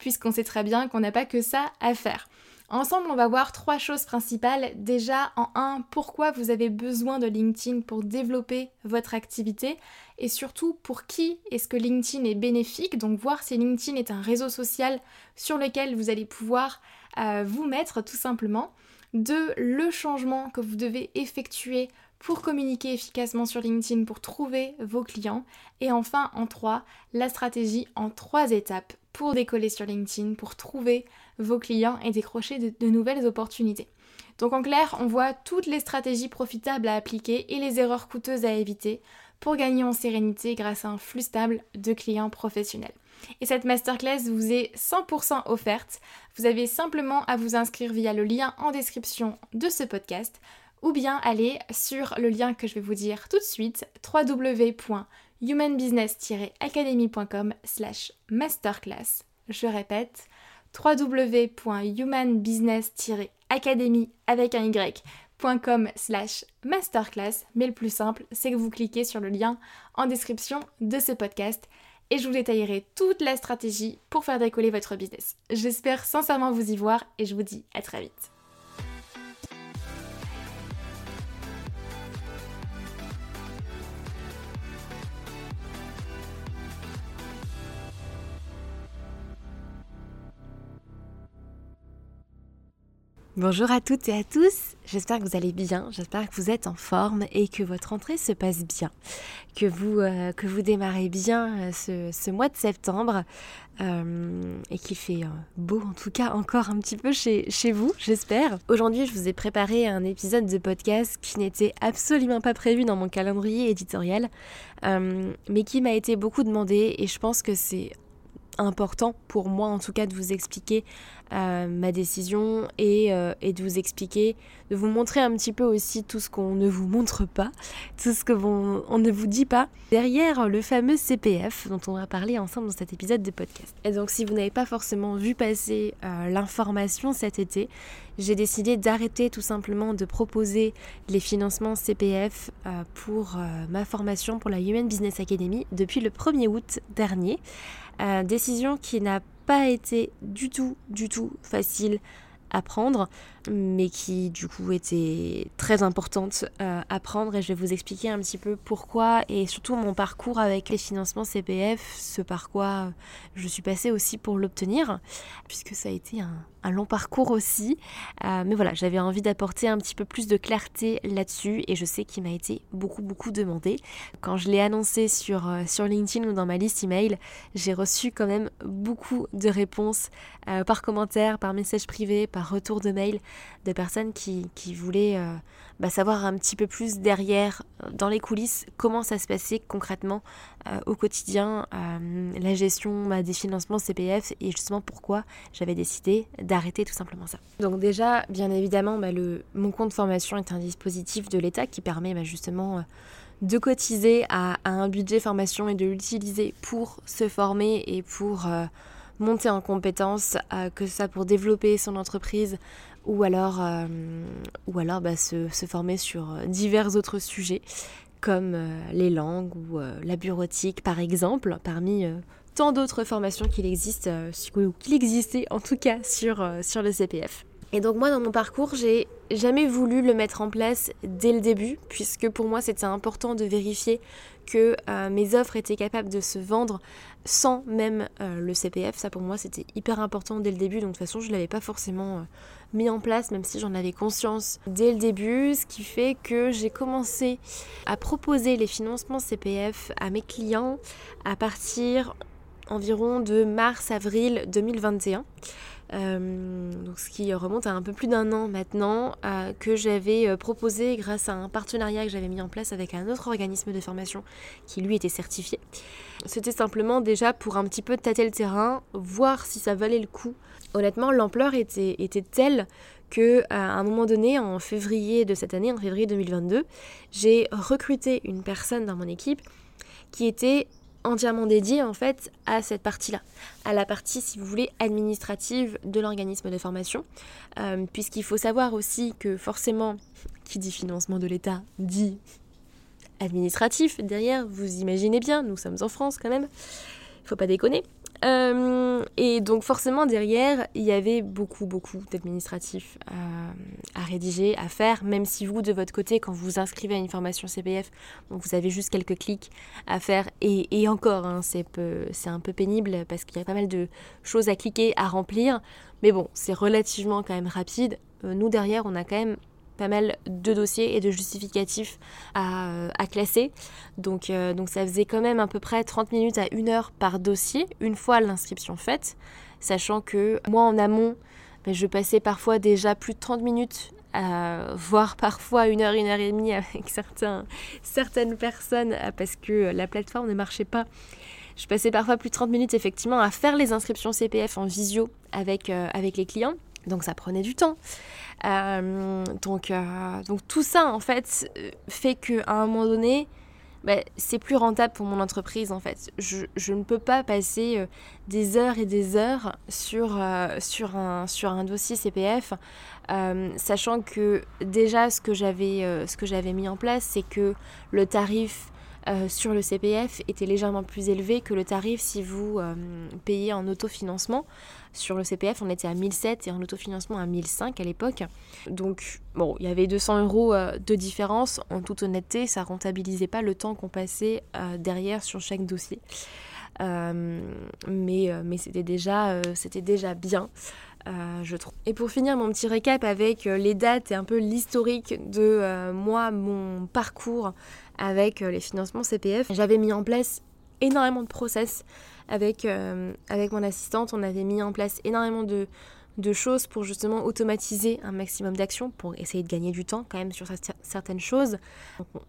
puisqu'on sait très bien qu'on n'a pas que ça à faire. Ensemble, on va voir trois choses principales. Déjà, en un, pourquoi vous avez besoin de LinkedIn pour développer votre activité et surtout pour qui est-ce que LinkedIn est bénéfique? Donc voir si LinkedIn est un réseau social sur lequel vous allez pouvoir euh, vous mettre tout simplement. Deux, le changement que vous devez effectuer pour communiquer efficacement sur LinkedIn, pour trouver vos clients. Et enfin, en trois, la stratégie en trois étapes pour décoller sur LinkedIn, pour trouver vos clients et décrocher de, nouvelles opportunités. Donc en clair, on voit toutes les stratégies profitables à appliquer et les erreurs coûteuses à éviter pour gagner en sérénité grâce à un flux stable de clients professionnels. Et cette masterclass vous est 100% offerte. Vous avez simplement à vous inscrire via le lien en description de ce podcast ou bien aller sur le lien que je vais vous dire tout de suite www humanbusiness-academy.com slash masterclass. Je répète, www.humanbusiness-academy avec un y.com slash masterclass. Mais le plus simple, c'est que vous cliquez sur le lien en description de ce podcast et je vous détaillerai toute la stratégie pour faire décoller votre business. J'espère sincèrement vous y voir et je vous dis à très vite. Bonjour à toutes et à tous, j'espère que vous allez bien, j'espère que vous êtes en forme et que votre entrée se passe bien, que vous, euh, que vous démarrez bien euh, ce, mois de septembre euh, et qu'il fait beau en tout cas encore un petit peu chez, chez vous, j'espère. Aujourd'hui je vous ai préparé un épisode de podcast qui n'était absolument pas prévu dans mon calendrier éditorial, mais qui m'a été beaucoup demandé et je pense que c'est important pour moi en tout cas de vous expliquer euh, ma décision et, euh, et, de vous expliquer, de vous montrer un petit peu aussi tout ce qu'on ne vous montre pas, tout ce qu'on on ne vous dit pas derrière le fameux CPF dont on va parler ensemble dans cet épisode de podcast. Et donc si vous n'avez pas forcément vu passer euh, l'information cet été, j'ai décidé d'arrêter tout simplement de proposer les financements CPF pour ma formation pour la Human Business Academy depuis le 1er août dernier. Décision qui n'a pas été du tout, du tout facile à prendre, mais qui du coup était très importante euh, à prendre. Et je vais vous expliquer un petit peu pourquoi et surtout mon parcours avec les financements CPF, ce par quoi je suis passée aussi pour l'obtenir, puisque ça a été un, un long parcours aussi. Euh, mais voilà, j'avais envie d'apporter un petit peu plus de clarté là-dessus et je sais qu'il m'a été beaucoup beaucoup demandé. Quand je l'ai annoncé sur, euh, sur LinkedIn ou dans ma liste email, j'ai reçu quand même beaucoup de réponses euh, par commentaire, par message privé, par retour de mail de personnes qui, qui voulaient bah, savoir un petit peu plus derrière, dans les coulisses, comment ça se passait concrètement au quotidien, la gestion bah, des financements CPF et justement pourquoi j'avais décidé d'arrêter tout simplement ça. Donc déjà, bien évidemment, bah, le, mon compte formation est un dispositif de l'État qui permet justement euh, de cotiser à, un budget formation et de l'utiliser pour se former et pour euh, monter en compétences, euh, que ce soit pour développer son entreprise ou alors, ou alors bah, se, se, former sur divers autres sujets comme les langues ou la bureautique par exemple, parmi tant d'autres formations qu'il existe, euh, qu'il existait en tout cas sur, euh, sur le CPF. Et donc moi dans mon parcours, j'ai jamais voulu le mettre en place dès le début, puisque pour moi c'était important de vérifier que euh, mes offres étaient capables de se vendre sans même euh, le CPF. Ça pour moi c'était hyper important dès le début, donc de toute façon je ne l'avais pas forcément euh, mis en place, même si j'en avais conscience dès le début, ce qui fait que j'ai commencé à proposer les financements CPF à mes clients à partir environ de mars-avril 2021. Euh, donc ce qui remonte à un peu plus d'un an maintenant, euh, que j'avais euh, proposé grâce à un partenariat que j'avais mis en place avec un autre organisme de formation qui lui était certifié. C'était simplement déjà pour un petit peu tâter le terrain, voir si ça valait le coup. Honnêtement, l'ampleur était, telle que à un moment donné, en février de cette année, en février 2022, j'ai recruté une personne dans mon équipe qui était entièrement dédié en fait à cette partie-là, à la partie, si vous voulez, administrative de l'organisme de formation, euh, puisqu'il faut savoir aussi que forcément, qui dit financement de l'État dit administratif derrière, vous imaginez bien, nous sommes en France quand même, il faut pas déconner. Euh, et donc forcément derrière, il y avait beaucoup, beaucoup d'administratifs euh, à rédiger, à faire, même si vous, de votre côté, quand vous vous inscrivez à une formation CPF, vous avez juste quelques clics à faire. Et, encore, hein, c'est un peu pénible parce qu'il y a pas mal de choses à cliquer, à remplir. Mais bon, c'est relativement quand même rapide. Euh, nous, derrière, on a quand même pas mal de dossiers et de justificatifs à, euh, classer. Donc, euh, donc ça faisait quand même à peu près 30 minutes à 1 heure par dossier, une fois l'inscription faite, sachant que moi en amont, ben, je passais parfois déjà plus de 30 minutes à voire parfois une heure, une heure et demie avec certaines personnes euh, parce que la plateforme ne marchait pas. Je passais parfois plus de 30 minutes effectivement à faire les inscriptions CPF en visio avec, avec les clients. Donc ça prenait du temps. Euh, donc, euh, donc tout ça en fait fait qu'à un moment donné, bah, c'est plus rentable pour mon entreprise en fait. Je, ne peux pas passer euh, des heures et des heures sur, sur, un, sur un dossier CPF, sachant que déjà ce que j'avais mis en place, c'est que le tarif euh, sur le CPF était légèrement plus élevé que le tarif si vous euh, payez en autofinancement. Sur le CPF, on était à 1007 et en autofinancement à 1005 à l'époque. Donc, bon, il y avait 200 euros euh, de différence. En toute honnêteté, ça rentabilisait pas le temps qu'on passait derrière sur chaque dossier. mais mais c'était déjà, c'était déjà bien. je trouve. Et pour finir mon petit récap avec les dates et un peu l'historique de moi, mon parcours avec euh, les financements CPF. J'avais mis en place énormément de process avec, euh, avec mon assistante. On avait mis en place énormément de, de choses pour justement automatiser un maximum d'actions, pour essayer de gagner du temps quand même sur certaines choses.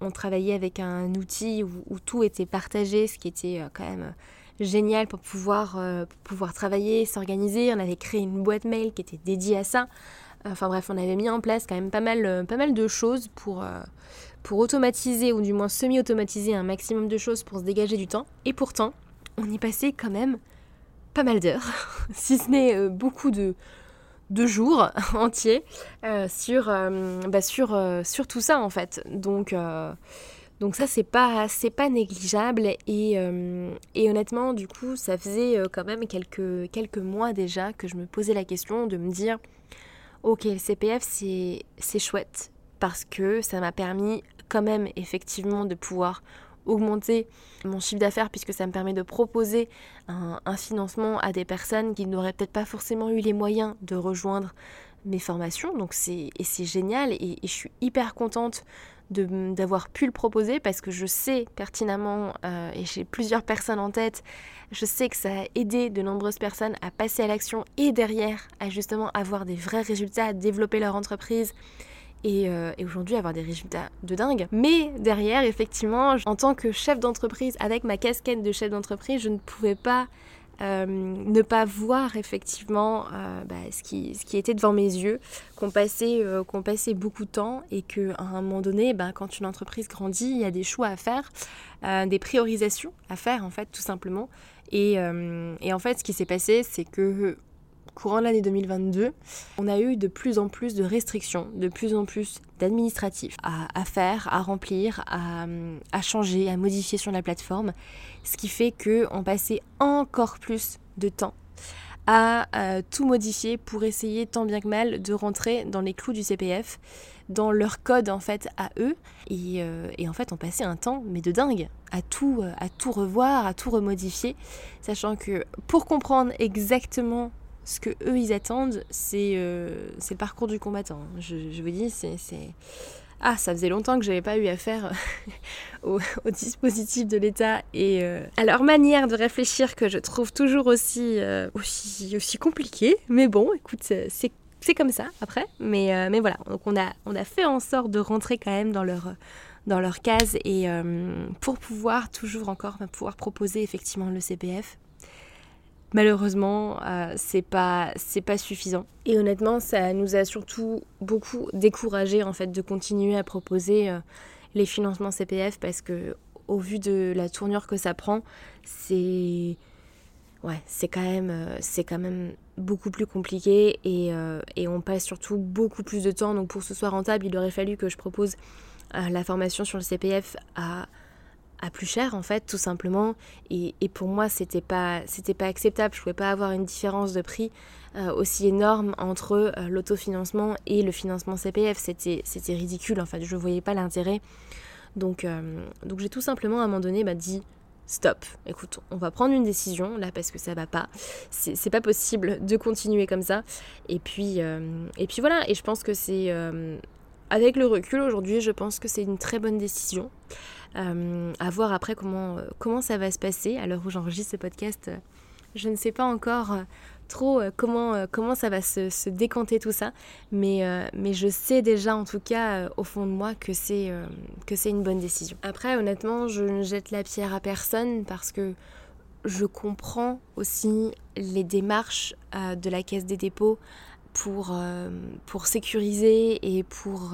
On, travaillait avec un outil où, tout était partagé, ce qui était euh, quand même génial pour pouvoir, pouvoir travailler, s'organiser. On avait créé une boîte mail qui était dédiée à ça. Enfin bref, on avait mis en place quand même pas mal, pas mal de choses pour, pour automatiser ou du moins semi-automatiser un maximum de choses pour se dégager du temps. Et pourtant, on y passait quand même pas mal d'heures, si ce n'est euh, beaucoup de, jours entiers euh, sur, euh, bah sur, tout ça en fait. Donc, ça c'est pas, pas négligeable et, honnêtement du coup ça faisait quand même quelques, quelques mois déjà que je me posais la question de me dire ok le CPF c'est chouette parce que ça m'a permis quand même effectivement de pouvoir augmenter mon chiffre d'affaires puisque ça me permet de proposer un, financement à des personnes qui n'auraient peut-être pas forcément eu les moyens de rejoindre mes formations. Donc c'est génial et, je suis hyper contente d'avoir pu le proposer parce que je sais pertinemment euh, et j'ai plusieurs personnes en tête, je sais que ça a aidé de nombreuses personnes à passer à l'action et derrière à justement avoir des vrais résultats, à développer leur entreprise euh, et, aujourd'hui avoir des résultats de dingue. Mais derrière, effectivement, en tant que chef d'entreprise, avec ma casquette de chef d'entreprise, je ne pouvais pas euh, ne pas voir effectivement euh, bah, ce, qui, ce qui était devant mes yeux, qu'on passait, qu'on passait beaucoup de temps et qu'à un moment donné, bah, quand une entreprise grandit, il y a des choix à faire, des priorisations à faire en fait tout simplement. Et, et en fait, ce qui s'est passé, c'est que courant l'année 2022, on a eu de plus en plus de restrictions, de plus en plus d'administratifs à, faire, à remplir, à, changer, à modifier sur la plateforme, ce qui fait qu'on passait encore plus de temps à tout modifier pour essayer tant bien que mal de rentrer dans les clous du CPF, dans leur code en fait à eux. Et, et en fait on passait un temps mais de dingue à tout, à tout revoir, à tout remodifier, sachant que pour comprendre exactement ce que eux ils attendent, c'est euh, le parcours du combattant. Je, vous dis, c'est ah, ça faisait longtemps que j'avais pas eu affaire au, dispositif de l'État et euh, à leur manière de réfléchir que je trouve toujours aussi, euh, aussi, aussi compliquée. Mais bon, écoute, c'est comme ça après. Mais, euh, mais voilà, donc on a, on a fait en sorte de rentrer quand même dans leur, dans leur case et pour pouvoir toujours encore pouvoir proposer effectivement le CPF malheureusement, euh, c'est pas c'est pas suffisant. Et honnêtement, ça nous a surtout beaucoup découragé en fait de continuer à proposer euh, les financements CPF parce que au vu de la tournure que ça prend, c'est ouais, c'est quand même euh, c'est quand même beaucoup plus compliqué et, et, on passe surtout beaucoup plus de temps. Donc pour ce soit rentable, il aurait fallu que je propose la formation sur le CPF à à plus cher en fait tout simplement. Et, pour moi c'était pas c'était pas acceptable. Je pouvais pas avoir une différence de prix euh, aussi énorme entre euh, l'autofinancement et le financement CPF c'était c'était ridicule en fait. Je voyais pas l'intérêt. Donc euh, donc j'ai tout simplement à un moment donné bah, dit stop écoute on va prendre une décision là parce que ça va pas. C'est pas possible de continuer comme ça et puis et puis voilà. Et je pense que c'est avec le recul aujourd'hui je pense que c'est une très bonne décision euh, à voir après comment, euh, comment ça va se passer. À l'heure où j'enregistre ce podcast, euh, je ne sais pas encore trop comment, ça va se, décanter tout ça, mais, je sais déjà en tout cas au fond de moi que c'est une bonne décision. Après honnêtement je ne jette la pierre à personne parce que je comprends aussi les démarches de la Caisse des dépôts pour, pour sécuriser et pour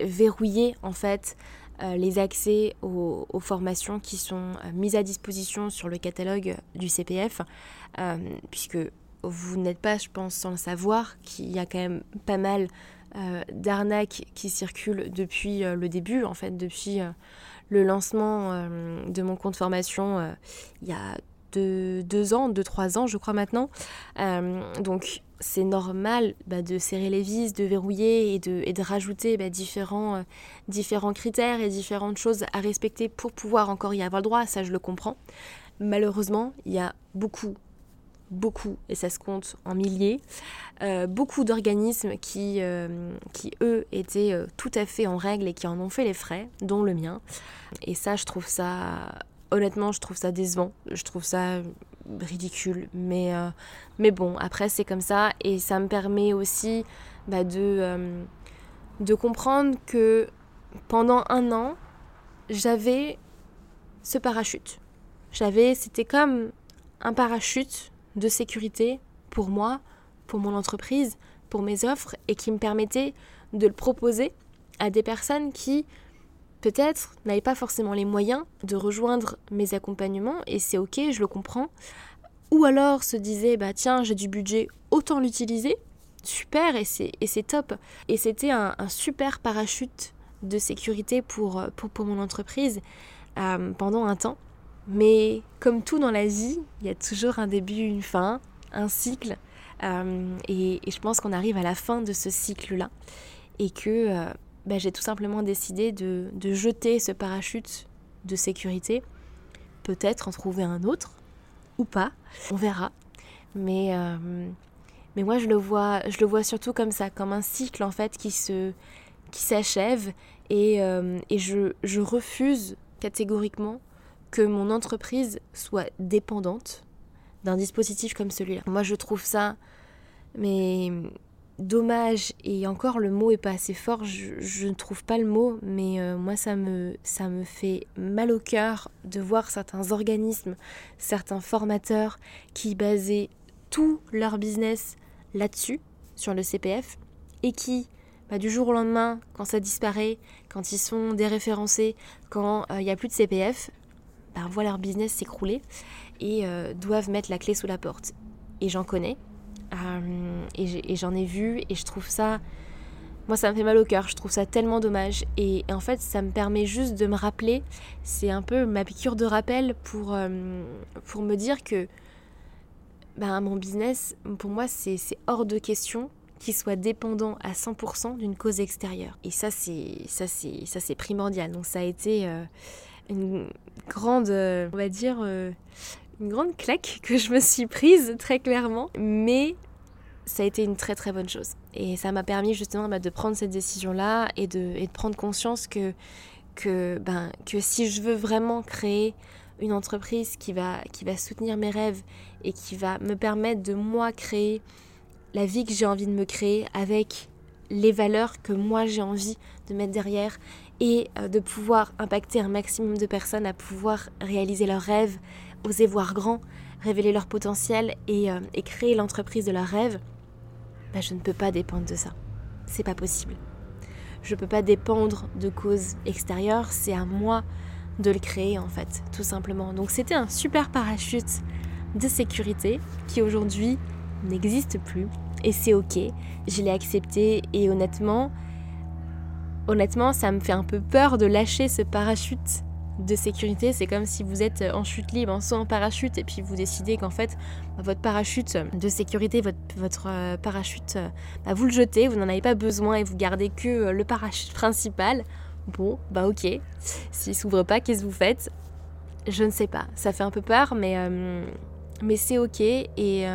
verrouiller en fait euh, les accès aux, formations qui sont euh, mises à disposition sur le catalogue du CPF, euh, puisque vous n'êtes pas, je pense, sans le savoir, qu'il y a quand même pas mal d'arnaques qui circulent depuis le début, en fait, depuis le lancement de mon compte formation il y a deux, deux, ans, deux, trois ans, je crois maintenant. donc, c'est normal bah, de serrer les vis, de verrouiller et de, rajouter bah, différents, euh, différents critères et différentes choses à respecter pour pouvoir encore y avoir le droit, ça je le comprends. Malheureusement, il y a beaucoup, beaucoup, et ça se compte en milliers, euh, beaucoup d'organismes qui, euh, qui, eux, étaient tout à fait en règle et qui en ont fait les frais, dont le mien. Et ça, je trouve ça, honnêtement, je trouve ça décevant. Je trouve ça ridicule. Mais, euh, mais bon, après, c'est comme ça. Et ça me permet aussi bah, de, euh, de comprendre que pendant un an, j'avais ce parachute. J'avais, c'était comme un parachute de sécurité pour moi, pour mon entreprise, pour mes offres et qui me permettait de le proposer à des personnes qui peut-être n'avaient pas forcément les moyens de rejoindre mes accompagnements et c'est ok, je le comprends. Ou alors se disaient bah tiens j'ai du budget, autant l'utiliser, super et c'est, top. Et c'était un, super parachute de sécurité pour mon entreprise euh, pendant un temps. Mais comme tout dans la vie, il y a toujours un début, une fin, un cycle. Euh, et, je pense qu'on arrive à la fin de ce cycle-là. Et que euh, bah, j'ai tout simplement décidé de, jeter ce parachute de sécurité, peut-être en trouver un autre ou pas, on verra. Mais, euh, mais moi je le, vois, je le vois surtout comme ça, comme un cycle en fait qui se qui s'achève et, euh, et je, je refuse catégoriquement que mon entreprise soit dépendante d'un dispositif comme celui-là. Moi je trouve ça mais dommage et encore le mot est pas assez fort, je, ne trouve pas le mot, mais euh, moi ça me, ça me fait mal au cœur de voir certains organismes, certains formateurs qui basaient tout leur business là-dessus, sur le CPF, et qui, bah, du jour au lendemain, quand ça disparaît, quand ils sont déréférencés, quand euh, il n'y a plus de CPF, bah, voient leur business s'écrouler et euh, doivent mettre la clé sous la porte. Et j'en connais, euh, et j'en ai, vu et je trouve ça... Moi, ça me fait mal au cœur, je trouve ça tellement dommage. Et, en fait, ça me permet juste de me rappeler, c'est un peu ma piqûre de rappel pour, euh, pour me dire que ben, mon business, pour moi, c'est hors de question qu'il soit dépendant à 100% d'une cause extérieure. Et ça, c'est ça, c'est primordial. Donc ça a été euh, une grande, on va dire, une grande claque que je me suis prise très clairement, mais ça a été une très très bonne chose. Et ça m'a permis justement bah, de prendre cette décision-là et de, et de prendre conscience que que ben que si je veux vraiment créer une entreprise qui va, qui va soutenir mes rêves et qui va me permettre de moi créer la vie que j'ai envie de me créer avec les valeurs que moi j'ai envie de mettre derrière et euh, de pouvoir impacter un maximum de personnes à pouvoir réaliser leurs rêves, voir grand, révéler leur potentiel et, euh, créer l'entreprise de leurs rêves, bah, je ne peux pas dépendre de ça. C'est pas possible. Je ne peux pas dépendre de causes extérieures, c'est à moi de le créer en fait, tout simplement. Donc c'était un super parachute de sécurité qui aujourd'hui n'existe plus et c'est ok. Je l'ai accepté et honnêtement, honnêtement, ça me fait un peu peur de lâcher ce parachute de sécurité. C'est comme si vous êtes en chute libre, en saut en parachute, et puis vous décidez qu'en fait, votre parachute de sécurité, votre, votre euh, parachute, euh, bah, vous le jetez, vous n'en avez pas besoin et vous gardez que euh, le parachute principal. Bon, bah ok. S'il s'ouvre pas, qu'est-ce que vous faites? Je ne sais pas. Ça fait un peu peur, mais, mais c'est ok. Et,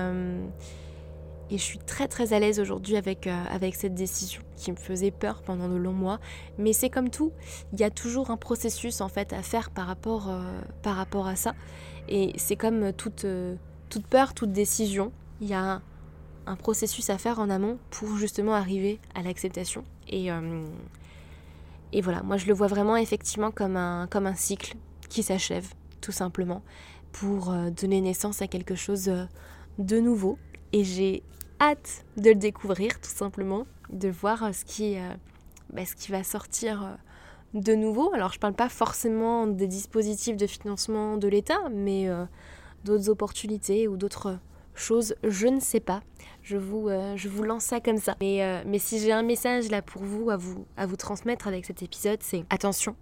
et je suis très très à l'aise aujourd'hui avec, euh, avec cette décision qui me faisait peur pendant de longs mois. Mais c'est comme tout, il y a toujours un processus en fait à faire par rapport, par rapport à ça. Et c'est comme toute, toute peur, toute décision. Il y a un processus à faire en amont pour justement arriver à l'acceptation. Et, et voilà, moi je le vois vraiment effectivement comme un, comme un cycle qui s'achève, tout simplement, pour euh, donner naissance à quelque chose euh, de nouveau. Et j'ai hâte de le découvrir, tout simplement, de voir euh, ce qui, bah, ce qui va sortir de nouveau. Alors je parle pas forcément des dispositifs de financement de l'État, mais d'autres opportunités ou d'autres chose, je ne sais pas. Je vous, euh, je vous lance ça comme ça. Mais, euh, mais si j'ai un message là pour vous à, vous, à vous transmettre avec cet épisode, c'est attention.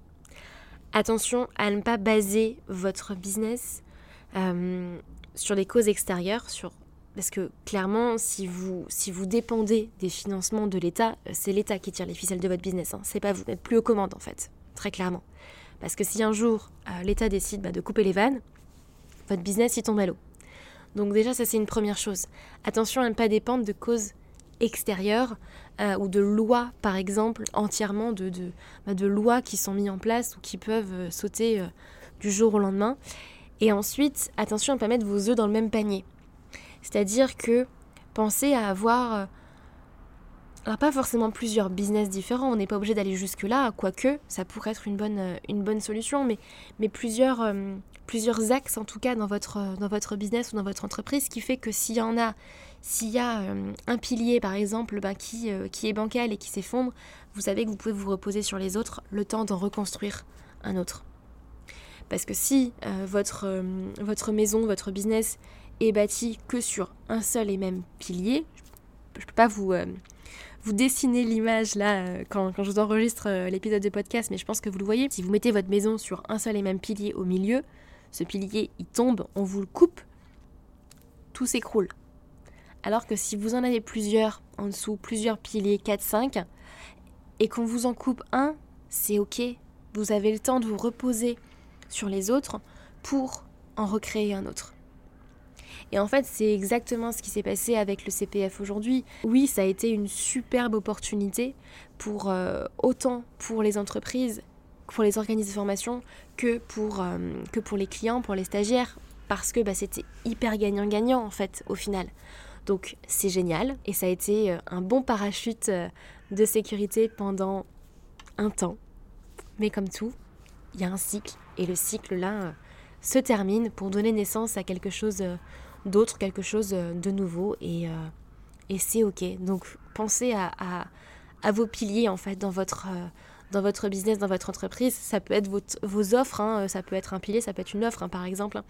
Attention à ne pas baser votre business euh, sur les causes extérieures, sur... parce que clairement, si vous, si vous dépendez des financements de l'État, c'est l'État qui tire les ficelles de votre business. Hein. C'est pas vous, n'êtes plus aux commandes en fait, très clairement. Parce que si un jour l'État décide bah, de couper les vannes, votre business il tombe à l'eau. Donc déjà, ça c'est une première chose. Attention à ne pas dépendre de causes extérieures euh, ou de lois, par exemple, entièrement de, bah, de, lois qui sont mises en place ou qui peuvent euh, sauter euh, du jour au lendemain. Et ensuite, attention à ne pas mettre vos œufs dans le même panier. C'est-à-dire que pensez à avoir... alors pas forcément plusieurs business différents, on n'est pas obligé d'aller jusque-là, quoique ça pourrait être une bonne, bonne solution, mais, mais plusieurs, axes en tout cas dans votre, dans votre business ou dans votre entreprise, qui fait que s'il y en a, s'il y a euh, un pilier par exemple ben, qui, euh, est bancal et qui s'effondre, vous savez que vous pouvez vous reposer sur les autres le temps d'en reconstruire un autre. Parce que si euh, votre maison, votre business est bâti que sur un seul et même pilier, je ne peux pas vous, vous dessiner l'image là quand, quand, je vous enregistre l'épisode de podcast, mais je pense que vous le voyez. Si vous mettez votre maison sur un seul et même pilier au milieu, ce pilier il tombe, on vous le coupe, tout s'écroule. Alors que si vous en avez plusieurs en dessous, plusieurs piliers, 4, 5, et qu'on vous en coupe un, c'est ok. Vous avez le temps de vous reposer sur les autres pour en recréer un autre. Et en fait, c'est exactement ce qui s'est passé avec le CPF aujourd'hui. Oui, ça a été une superbe opportunité pour euh, autant pour les entreprises pour les organismes de formation que pour, euh, que pour les clients, pour les stagiaires, parce que bah, c'était hyper gagnant-gagnant en fait au final. Donc c'est génial et ça a été euh, un bon parachute de sécurité pendant un temps. Mais comme tout, il y a un cycle et le cycle là se termine pour donner naissance à quelque chose d'autre, quelque chose de nouveau et, et c'est ok. Donc pensez à, vos piliers en fait dans votre dans votre business, dans votre entreprise. Ça peut être vos offres, hein, ça peut être un pilier, ça peut être une offre, hein, par exemple.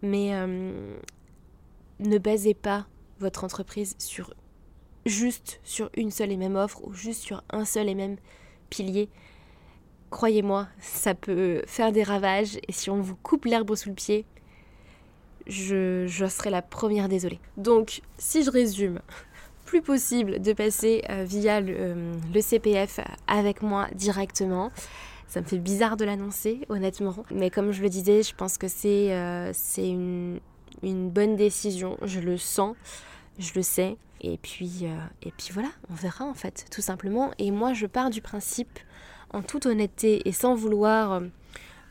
Mais euh, ne basez pas votre entreprise sur juste sur une seule et même offre ou juste sur un seul et même pilier. Croyez-moi, ça peut faire des ravages et si on vous coupe l'herbe sous le pied, je, serai la première désolée. Donc, si je résume, plus possible de passer euh, via le, le, CPF avec moi directement. Ça me fait bizarre de l'annoncer, honnêtement. Mais comme je le disais, je pense que c'est euh, une, une, bonne décision. Je le sens, je le sais. Et puis, euh, et puis voilà, on verra en fait, tout simplement. Et moi, je pars du principe, en toute honnêteté et sans vouloir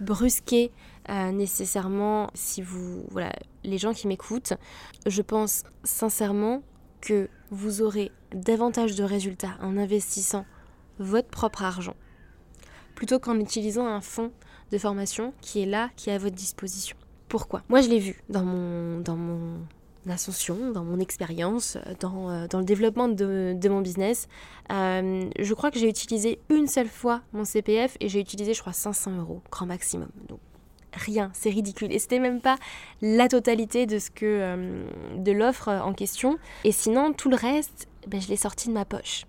brusquer nécessairement, si vous, voilà, les gens qui m'écoutent, je pense sincèrement que vous aurez davantage de résultats en investissant votre propre argent plutôt qu'en utilisant un fonds de formation qui est là, qui est à votre disposition. Pourquoi? Moi, je l'ai vu dans mon, dans mon ascension, dans mon expérience, dans, euh, dans, le développement de, de mon business. Euh, je crois que j'ai utilisé une seule fois mon CPF et j'ai utilisé, je crois, 500 euros, grand maximum. Donc, rien, c'est ridicule. Et c'était même pas la totalité de euh, de l'offre en question. Et sinon, tout le reste, ben, je l'ai sorti de ma poche.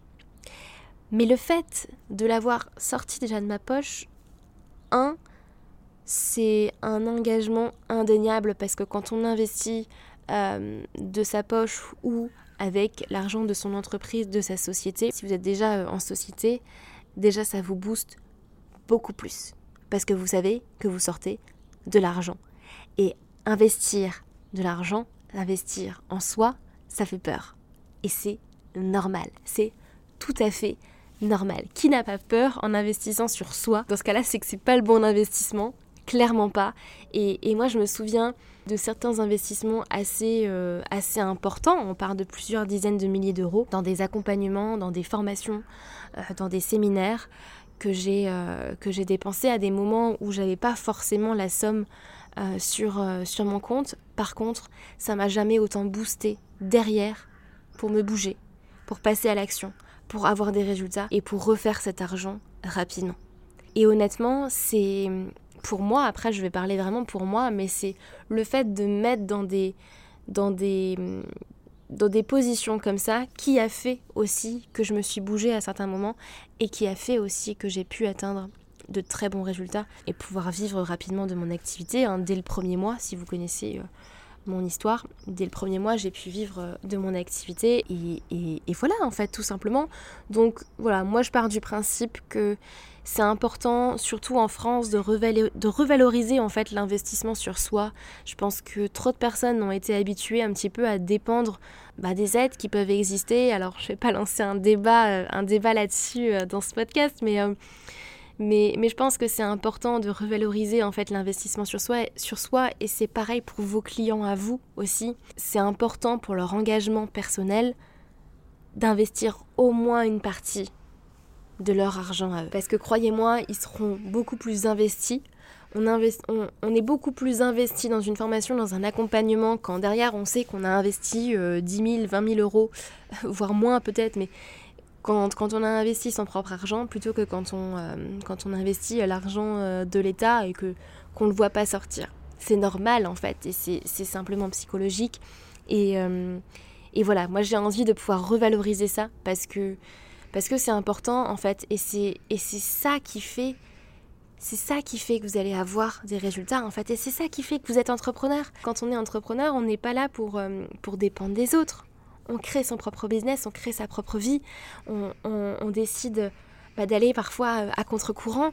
Mais le fait de l'avoir sorti déjà de ma poche, un, c'est un engagement indéniable parce que quand on investit euh, de sa poche ou avec l'argent de son entreprise, de sa société, si vous êtes déjà euh, en société, déjà ça vous booste beaucoup plus parce que vous savez que vous sortez de l'argent. Et investir de l'argent, investir en soi, ça fait peur. Et c'est normal, c'est tout à fait normal. Qui n'a pas peur en investissant sur soi? Dans ce cas-là, c'est que c'est pas le bon investissement, clairement pas. Et, moi, je me souviens de certains investissements assez, euh, assez importants. On parle de plusieurs dizaines de milliers d'euros dans des accompagnements, dans des formations, euh, dans des séminaires que j'ai euh, j'ai dépensé à des moments où j'avais pas forcément la somme euh, sur, sur mon compte. Par contre, ça m'a jamais autant boosté derrière pour me bouger, pour passer à l'action, pour avoir des résultats et pour refaire cet argent rapidement. Et honnêtement, c'est pour moi, après je vais parler vraiment pour moi, mais c'est le fait de mettre dans des, dans des, dans des positions comme ça qui a fait aussi que je me suis bougée à certains moments et qui a fait aussi que j'ai pu atteindre de très bons résultats et pouvoir vivre rapidement de mon activité. Hein, dès le premier mois, si vous connaissez euh, mon histoire, dès le premier mois, j'ai pu vivre euh, de mon activité et, et, voilà en fait tout simplement. Donc voilà, moi je pars du principe que c'est important, surtout en France, de, de revaloriser en fait l'investissement sur soi. Je pense que trop de personnes ont été habituées un petit peu à dépendre bah, des aides qui peuvent exister. Alors je vais pas lancer un débat, euh, un débat là-dessus dans ce podcast, mais mais, je pense que c'est important de revaloriser en fait l'investissement sur soi, sur soi et c'est pareil pour vos clients à vous aussi. C'est important pour leur engagement personnel d'investir au moins une partie de leur argent. Parce que croyez-moi, ils seront beaucoup plus investis. On, on, est beaucoup plus investi dans une formation, dans un accompagnement, quand derrière on sait qu'on a investi 10 000, 20 000 euros, voire moins peut-être, mais quand, quand, on a investi son propre argent plutôt que quand on, euh, quand on investit l'argent euh, de l'État et que qu'on ne le voit pas sortir. C'est normal en fait et c'est simplement psychologique. Et, euh, et voilà, moi j'ai envie de pouvoir revaloriser ça parce que parce que c'est important en fait et c'est ça qui fait c'est ça qui fait que vous allez avoir des résultats en fait et c'est ça qui fait que vous êtes entrepreneur. Quand on est entrepreneur, on n'est pas là pour pour dépendre des autres on crée son propre business, on crée sa propre vie, on, décide bah, d'aller parfois euh, à contre-courant.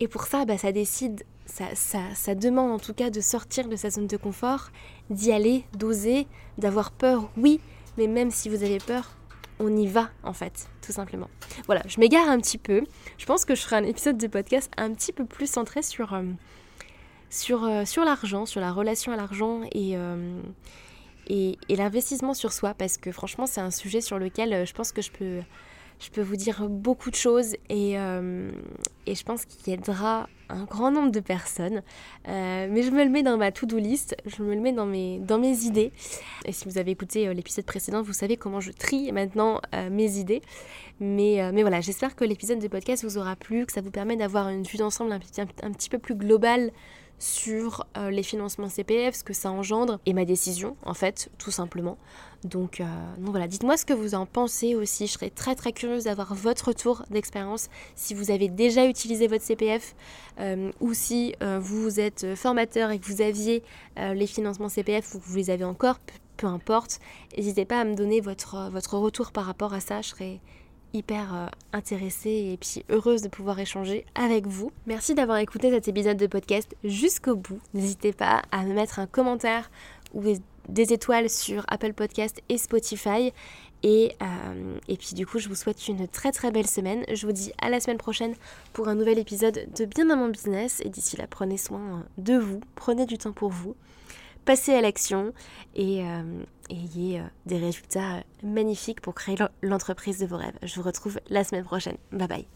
Et pour ça, bah, ça décide, ça, ça, demande en tout cas de sortir de sa zone de confort, d'y aller, d'oser, d'avoir peur, oui, mais même si vous avez peur, on y va en fait, tout simplement. Voilà, je m'égare un petit peu. Je pense que je ferai un épisode de podcast un petit peu plus centré sur, euh, euh, l'argent, sur la relation à l'argent et, et, l'investissement sur soi, parce que franchement, c'est un sujet sur lequel euh, je pense que je peux, je peux vous dire beaucoup de choses et, euh, et je pense qu'il aidera un grand nombre de personnes. Euh, mais je me le mets dans ma to-do list, je me le mets dans mes, dans mes idées. Et si vous avez écouté l'épisode précédent, vous savez comment je trie maintenant mes idées. Mais, mais voilà, j'espère que l'épisode de podcast vous aura plu, que ça vous permet d'avoir une vue d'ensemble un, un, petit peu plus globale sur euh, les financements CPF, ce que ça engendre et ma décision en fait, tout simplement. Donc, euh, donc voilà, dites-moi ce que vous en pensez aussi. Je serais très très curieuse d'avoir votre retour d'expérience si vous avez déjà utilisé votre CPF ou si vous êtes formateur et que vous aviez les financements CPF ou que vous les avez encore, peu importe. N'hésitez pas à me donner votre, retour par rapport à ça. Je serais hyper euh, intéressée et puis heureuse de pouvoir échanger avec vous. Merci d'avoir écouté cet épisode de podcast jusqu'au bout. N'hésitez pas à me mettre un commentaire ou étoiles sur Apple Podcast et Spotify. Et, euh, et puis du coup, je vous souhaite une très très belle semaine. Je vous dis à la semaine prochaine pour un nouvel épisode de Bien dans mon business. Et d'ici là, prenez soin de vous, prenez du temps pour vous passez à l'action et euh, ayez euh, des résultats magnifiques pour créer l'entreprise de vos rêves. Je vous retrouve la semaine prochaine. Bye bye.